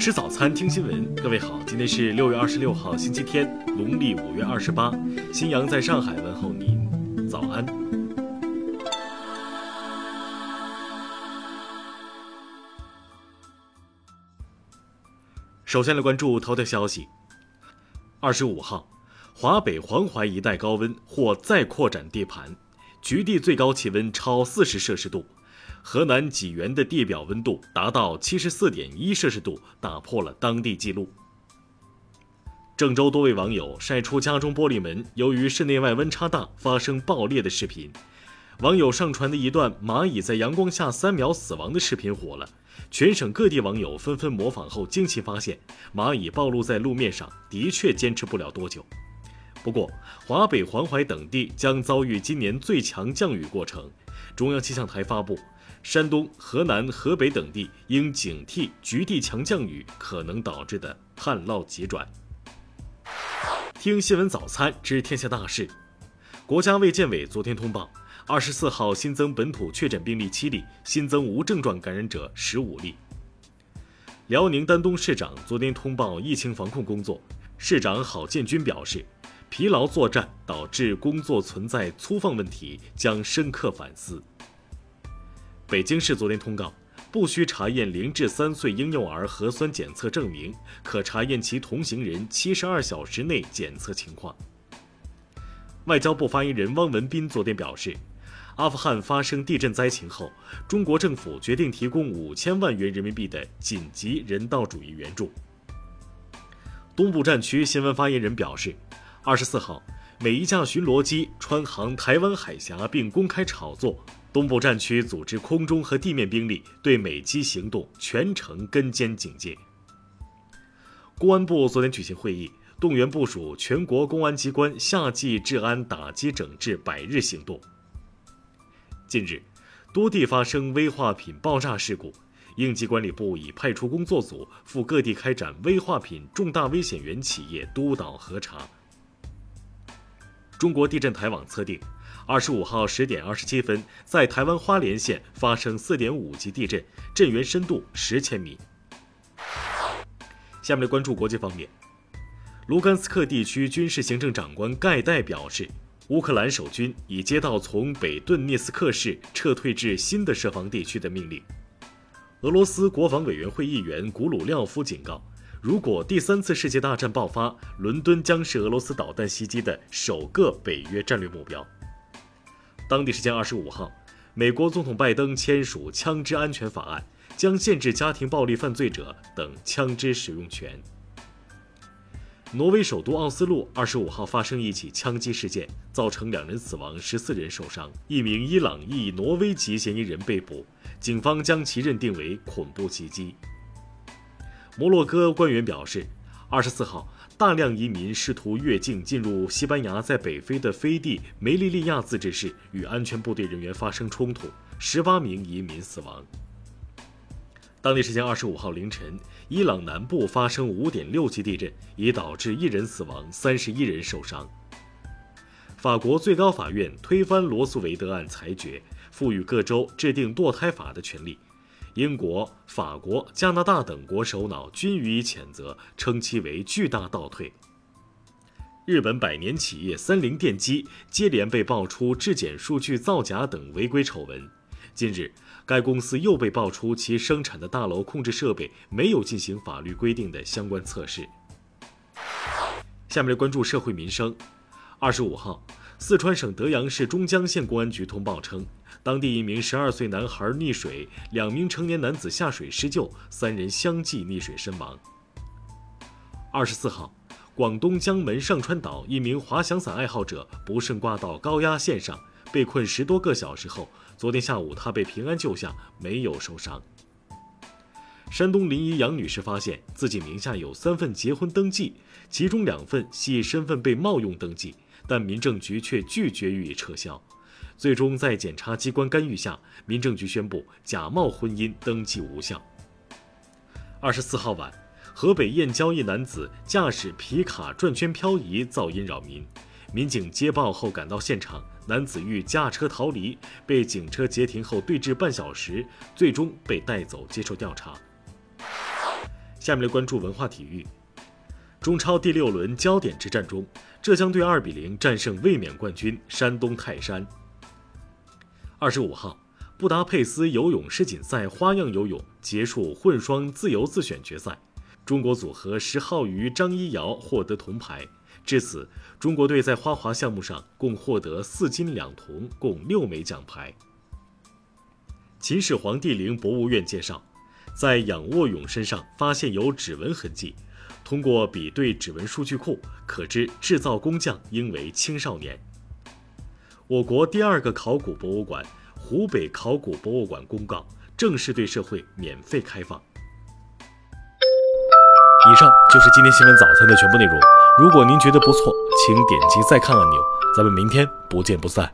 吃早餐，听新闻。各位好，今天是六月二十六号，星期天，农历五月二十八。新阳在上海问候您，早安。首先来关注头条消息。二十五号，华北黄淮一带高温或再扩展地盘，局地最高气温超四十摄氏度。河南济源的地表温度达到七十四点一摄氏度，打破了当地纪录。郑州多位网友晒出家中玻璃门由于室内外温差大发生爆裂的视频。网友上传的一段蚂蚁在阳光下三秒死亡的视频火了，全省各地网友纷纷模仿后惊奇发现，蚂蚁暴露在路面上的确坚持不了多久。不过，华北、黄淮等地将遭遇今年最强降雨过程。中央气象台发布。山东、河南、河北等地应警惕局地强降雨可能导致的旱涝急转。听新闻早餐知天下大事。国家卫健委昨天通报，二十四号新增本土确诊病例七例，新增无症状感染者十五例。辽宁丹东市长昨天通报疫情防控工作，市长郝建军表示，疲劳作战导致工作存在粗放问题，将深刻反思。北京市昨天通告，不需查验零至三岁婴幼儿核酸检测证明，可查验其同行人七十二小时内检测情况。外交部发言人汪文斌昨天表示，阿富汗发生地震灾情后，中国政府决定提供五千万元人民币的紧急人道主义援助。东部战区新闻发言人表示，二十四号，每一架巡逻机穿航台湾海峡并公开炒作。东部战区组织空中和地面兵力对美机行动全程跟监警戒。公安部昨天举行会议，动员部署全国公安机关夏季治安打击整治百日行动。近日，多地发生危化品爆炸事故，应急管理部已派出工作组赴各地开展危化品重大危险源企业督导核查。中国地震台网测定。二十五号十点二十七分，在台湾花莲县发生四点五级地震，震源深度十千米。下面来关注国际方面，卢甘斯克地区军事行政长官盖代表示，乌克兰守军已接到从北顿涅斯克市撤退至新的设防地区的命令。俄罗斯国防委员会议员古鲁廖夫警告，如果第三次世界大战爆发，伦敦将是俄罗斯导弹袭击的首个北约战略目标。当地时间二十五号，美国总统拜登签署枪支安全法案，将限制家庭暴力犯罪者等枪支使用权。挪威首都奥斯陆二十五号发生一起枪击事件，造成两人死亡，十四人受伤，一名伊朗裔挪威籍嫌疑人被捕，警方将其认定为恐怖袭击。摩洛哥官员表示，二十四号。大量移民试图越境进入西班牙在北非的飞地梅利利亚自治市，与安全部队人员发生冲突，十八名移民死亡。当地时间二十五号凌晨，伊朗南部发生五点六级地震，已导致一人死亡，三十一人受伤。法国最高法院推翻罗素韦德案裁决，赋予各州制定堕胎法的权利。英国、法国、加拿大等国首脑均予以谴责，称其为巨大倒退。日本百年企业三菱电机接连被爆出质检数据造假等违规丑闻。近日，该公司又被爆出其生产的大楼控制设备没有进行法律规定的相关测试。下面来关注社会民生。二十五号。四川省德阳市中江县公安局通报称，当地一名十二岁男孩溺水，两名成年男子下水施救，三人相继溺水身亡。二十四号，广东江门上川岛一名滑翔伞爱好者不慎挂到高压线上，被困十多个小时后，昨天下午他被平安救下，没有受伤。山东临沂杨女士发现自己名下有三份结婚登记，其中两份系身份被冒用登记。但民政局却拒绝予以撤销，最终在检察机关干预下，民政局宣布假冒婚姻登记无效。二十四号晚，河北燕郊一男子驾驶皮卡转圈漂移，噪音扰民，民警接报后赶到现场，男子欲驾车逃离，被警车截停后对峙半小时，最终被带走接受调查。下面来关注文化体育。中超第六轮焦点之战中，浙江队二比零战胜卫冕冠军山东泰山。二十五号，布达佩斯游泳世锦赛花样游泳结束混双自由自选决赛，中国组合石浩瑜、张一瑶获得铜牌。至此，中国队在花滑项目上共获得四金两铜，共六枚奖牌。秦始皇帝陵博物院介绍，在仰卧泳身上发现有指纹痕迹，通过比对指纹数据库，可知制造工匠应为青少年。我国第二个考古博物馆——湖北考古博物馆公告，正式对社会免费开放。以上就是今天新闻早餐的全部内容。如果您觉得不错，请点击再看按钮。咱们明天不见不散。